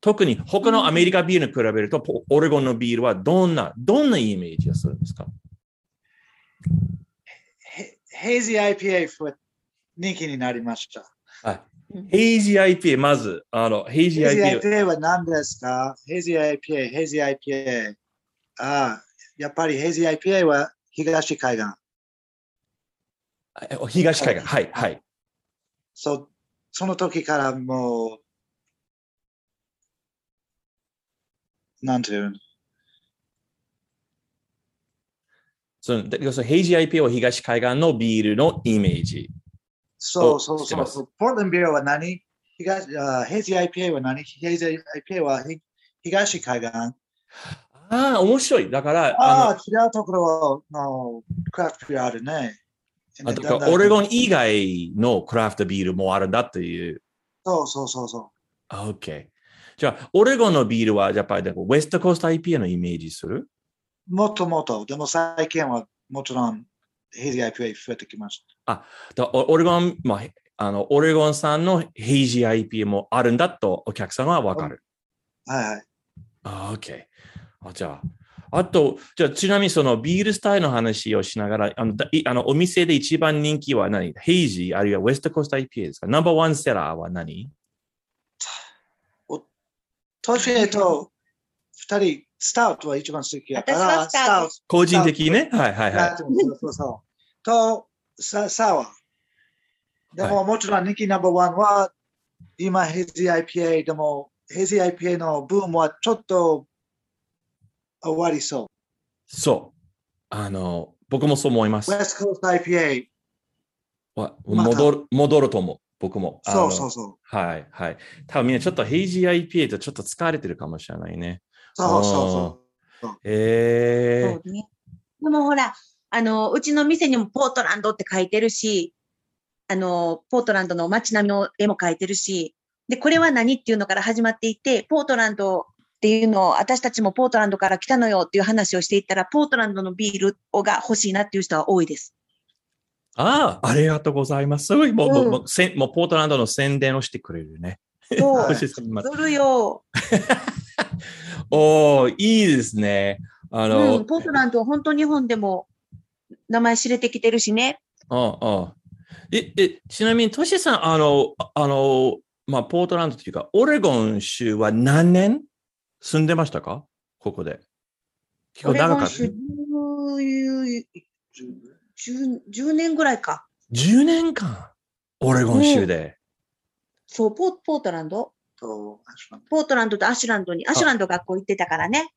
Speaker 1: 特に他のアメリカビールに比べると、ポオレゴンのビールはどんな、どんなイメージがするんですか？
Speaker 3: ヘヘイジー IPA は人気になりました。
Speaker 1: Hazy IPA、まず、あの、
Speaker 3: Hazy Hazy
Speaker 1: IPA。
Speaker 3: は何ですか？ Hazy IPA、Hazy IPA。ああ、やっぱり Hazy IPA は東海岸。
Speaker 1: え東海岸。はい、はい。
Speaker 3: そその時からもう、なんていうの？
Speaker 1: そのだ要するにヘイジー IPA は東海岸のビールのイメージ。
Speaker 3: そうそうそうそう。ポートランドビールは何？東あヘイジー IPA は何？ヘイジー IPA はひ東海岸。
Speaker 1: ああ、面白い。だから、あ
Speaker 3: ああ、違うところのクラフトビールあるね。
Speaker 1: の、あとかオレゴン以外のクラフトビールもあるんだという。
Speaker 3: そうそうそうそ
Speaker 1: あ OK。じゃあ、オレゴンのビールはやっぱりウェストコースト IPA のイメージする？
Speaker 3: う。もっともっと。でも最近はもちろんヘイジー IPA 増えてきまし
Speaker 1: だオオレゴン、まあ、あの、オレゴン産のヘイジー IPA もあるんだとお客さんはわかる。
Speaker 3: はいはい。
Speaker 1: あ、OK。あじゃあ、あと、じゃあ、ちなみにそのビールスタイルの話をしながら、あの、だいあのお店で一番人気は何？ヘイジーあるいはウェストコースト IPA ですか？ナンバーワンセラーは何？
Speaker 3: トシエと二人、スタウトは一番好きやから、
Speaker 2: 私はスタウト
Speaker 1: 個人的にね？はいはいはい。
Speaker 3: そうそうそう。と、ササワー。でも、もちろん人気ナンバーワンは、今、ヘイジー IPA でも、ヘイジー IPA のブームはちょっと終わりそう。
Speaker 1: そう。あの、僕もそう思います
Speaker 3: ウ。ェストコースト IPA、
Speaker 1: 戻る、戻ると思う。僕も。あ
Speaker 3: そ
Speaker 1: の
Speaker 3: うそうそう。
Speaker 1: はいはい。多分みんなちょっとヘイジー IPA とちょっと疲れてるかもしれないね。
Speaker 3: そうそうそ
Speaker 1: え
Speaker 2: そうね。でもほら、あの、うちの店にもポートランドって書いてるし、あの、ポートランドの街並みの絵も書いてるし、で、これは何っていうのから始まっていて、ポートランドっていうのを、私たちもポートランドから来たのよっていう話をしていったら、ポートランドのビールをが欲しいなっていう人は多いです。
Speaker 1: ああ、ありがとうございます。すごい、もう、もう
Speaker 2: うん
Speaker 1: もうせんもうポートランドの宣伝をしてくれるね。
Speaker 2: そう。するよ。
Speaker 1: おー、いいですね。あの、
Speaker 2: うん、ポートランドは本当日本でも名前知れてきてるしね。
Speaker 1: ああえ、え、ちなみに、トシさん、あの、ああの、まあ、ポートランドというか、オレゴン州は何年？住んでましたか？ここで。結構長かった？
Speaker 2: ゴン州10 10 10年ぐらいか。
Speaker 1: 10年間、オレゴン州で。
Speaker 2: そう、ポーポートランドポートランドとアシュランドに、アシュランド学校行ってたからね。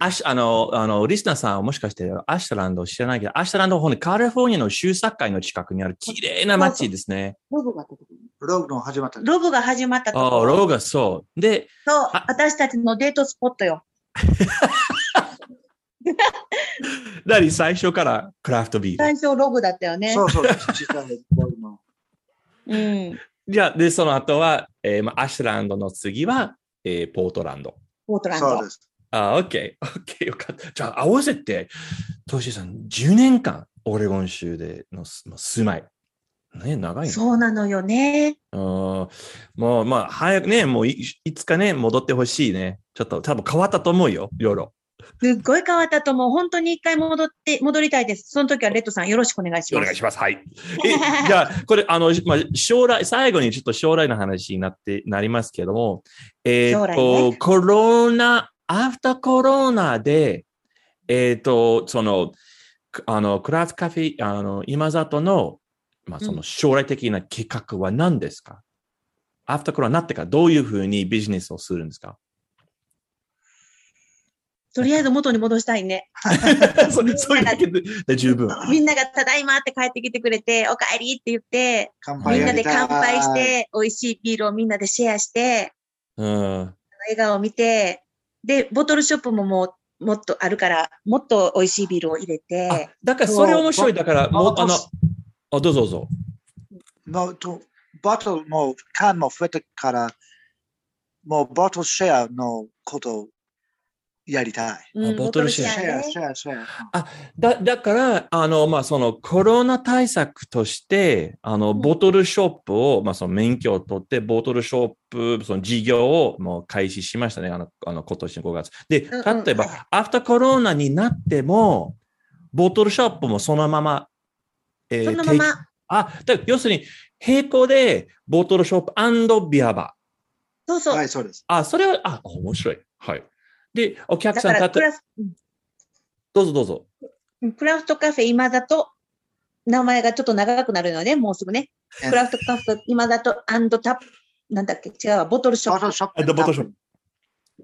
Speaker 1: アシあの、あの、リスナーさんはもしかしてアシュランド知らないけど、アシュランドはほんとカリフォルニアの州境の近くにある綺麗な街ですね。
Speaker 2: ローグが
Speaker 3: ローグの始まった。
Speaker 2: ローグが始まったと
Speaker 1: ああ、
Speaker 2: ころ。
Speaker 1: ローがそう。で、
Speaker 2: そう
Speaker 1: あ、
Speaker 2: 私たちのデートスポットよ。
Speaker 1: 何？最初から？クラフトビール。
Speaker 2: 最初ログだったよね。
Speaker 3: そうそう。
Speaker 2: うん。
Speaker 1: じゃあ、で、その後は、えーまあ、アシュランドの次は、えーポートランド。
Speaker 2: ポートランド
Speaker 3: そうで。す。
Speaker 1: あ、オッケー、オッケー、よかった。じゃあ、合わせて、トシさん、10年間、オレゴン州での住まい。ね、長いね。
Speaker 2: そうなのよね。
Speaker 1: うんもう、まあ、早くね、もういいつかね、戻ってほしいね。ちょっと多分変わったと思うよ、いろいろ。
Speaker 2: すっごい変わったと思う。本当に一回戻って、戻りたいです。その時はレッドさんよろしくお願いします。
Speaker 1: お願いします。はい。え、じゃあ、これ、あの、まあ、将来、最後にちょっと将来の話になって、なりますけども、えっ、
Speaker 2: 将来
Speaker 1: と、
Speaker 2: ね
Speaker 1: コロナ、アフターコロナで、えっ、と、その、くあの、クラフトカフェ、あの、今里の、まあ、その将来的な計画は何ですか、アフターコロナになってからどういうふうにビジネスをするんですか？
Speaker 2: とりあえず元に戻したいね。
Speaker 1: そそういうだけでで十分。
Speaker 2: みんながただいまって帰ってきてくれて、おかえりって言って、
Speaker 3: 乾
Speaker 2: みんなで乾杯し、て、美味しいビールをみんなでシェアして、
Speaker 1: うん。
Speaker 2: 笑顔を見て、で、ボトルショップももう、もっとあるから、もっと美味しいビールを入れ
Speaker 1: あ
Speaker 2: て、
Speaker 1: だからそれ面白い。だから、もう、あの、あ、どうぞどうぞ。
Speaker 3: のとボトルも缶も増えてから、もうボトルシェアのことをやりたい。
Speaker 2: うん
Speaker 1: ボトルシェア
Speaker 3: シェア、
Speaker 2: ね
Speaker 3: シェア、シェア。
Speaker 1: だ、だから、あの、まあ、そのコロナ対策として、あの、
Speaker 2: ん
Speaker 1: ボトルショップを、まあ、その免許を取って、ボトルショップ、その事業をもう開始しましたね。あの、あの、今年の5月。で、
Speaker 2: うんうん
Speaker 1: 例えば、
Speaker 2: はい
Speaker 1: アフターコロナになっても、ボトルショップもそのまま、え
Speaker 2: そのま
Speaker 1: 提
Speaker 2: ま、
Speaker 1: あ、だ要するに、並行で、ボトルショップビアバー。
Speaker 2: そうそう。
Speaker 3: はい、そうです。
Speaker 1: あ、それは、あ、面白い。はい。で、お客さん、たとどうぞどうぞ。
Speaker 2: クラフトカフェ今だと、名前がちょっと長くなるのね、もうすぐね。
Speaker 3: え
Speaker 2: クラフトカフェ今だと、アンドタップ、なんだっけ、違うわ、ボトルショップ。
Speaker 3: ボトルショップ。
Speaker 1: あボトルショップ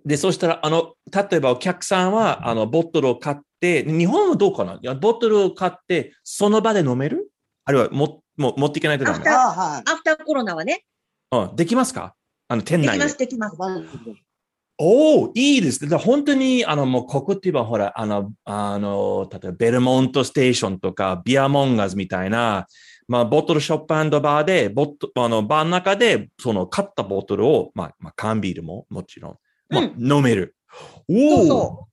Speaker 1: で、そしたら、あの、例えばお客さんは、あの、ボトルを買って、日本はどうかな？いや、ボトルを買って、その場で飲める？あるいは、も、も持っていけないとダメ
Speaker 2: アフター
Speaker 3: あはい。
Speaker 2: アフターコロナはね、
Speaker 1: うん、できますか？あの、店内で
Speaker 2: できます、。できます。
Speaker 1: おおいいですね。だ本当に、あの、もう、ここって言えば、ほら、あの、あの、例えば、ベルモントステーションとか、ビアモンガーズみたいな、まあ、ボトルショップバーで、ボト、あの、バーの中で、その、買ったボトルを、まあ、まあ、缶ビールも、もちろん、まあ、
Speaker 2: う
Speaker 1: 飲める。おお
Speaker 2: そうそ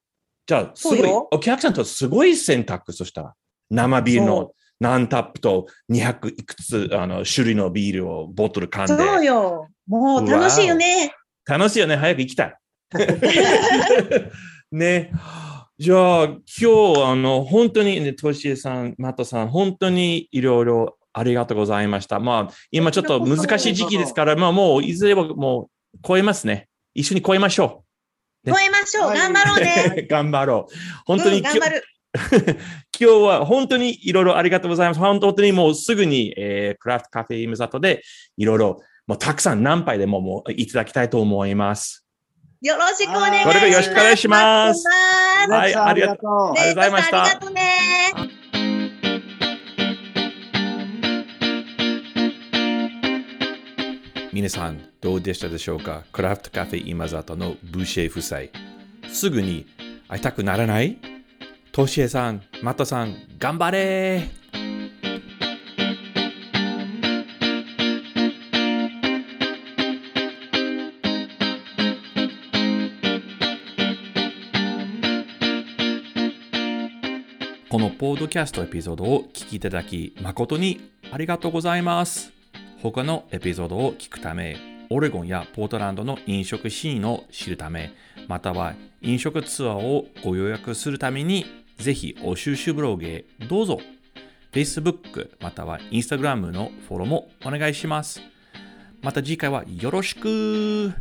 Speaker 1: じゃあ、すごいお客さんとすごい選択、そしたら。生ビールの
Speaker 2: そ
Speaker 1: 何タップと200いくつあの種類のビールをボトル噛んで。
Speaker 2: そうよ。もう楽しいよね。
Speaker 1: 楽しいよね。早く行きたい。ね。じゃあ、今日、あの、本当にね、トシエさん、マットさん、本当にいろいろありがとうございました。まあ、今ちょっと難しい時期ですから、まあ、もう、いずれはもう、超えますね。一緒に超えましょ
Speaker 2: 超えましょう。頑張ろうね。
Speaker 1: う。頑張ろう。本当に、
Speaker 2: うん頑張る。
Speaker 1: 今日は本当にいろいろありがとうございます。本当にもうすぐに、えークラフトカフェイムザトでいろいろもうたくさん何杯でももういただきたいと思います。
Speaker 2: よろしくお願いします。
Speaker 1: これからよろしくお願いしますはい
Speaker 3: ありがとう。
Speaker 1: ありがとうございました
Speaker 2: ありがとうね。
Speaker 1: 皆さんどうでしたでしょうか？クラフトカフェ今里のブシェ夫妻。すぐに会いたくならない？トシエさん、マットさん、頑張れこのポードキャストエピソードを聞きいただき誠にありがとうございます。他のエピソードを聞くため、オレゴンやポートランドの飲食シーンを知るため、または飲食ツアーをご予約するために、ぜひお収集ブログへどうぞ。Facebook または Instagram のフォローもお願いします。また次回はよろしく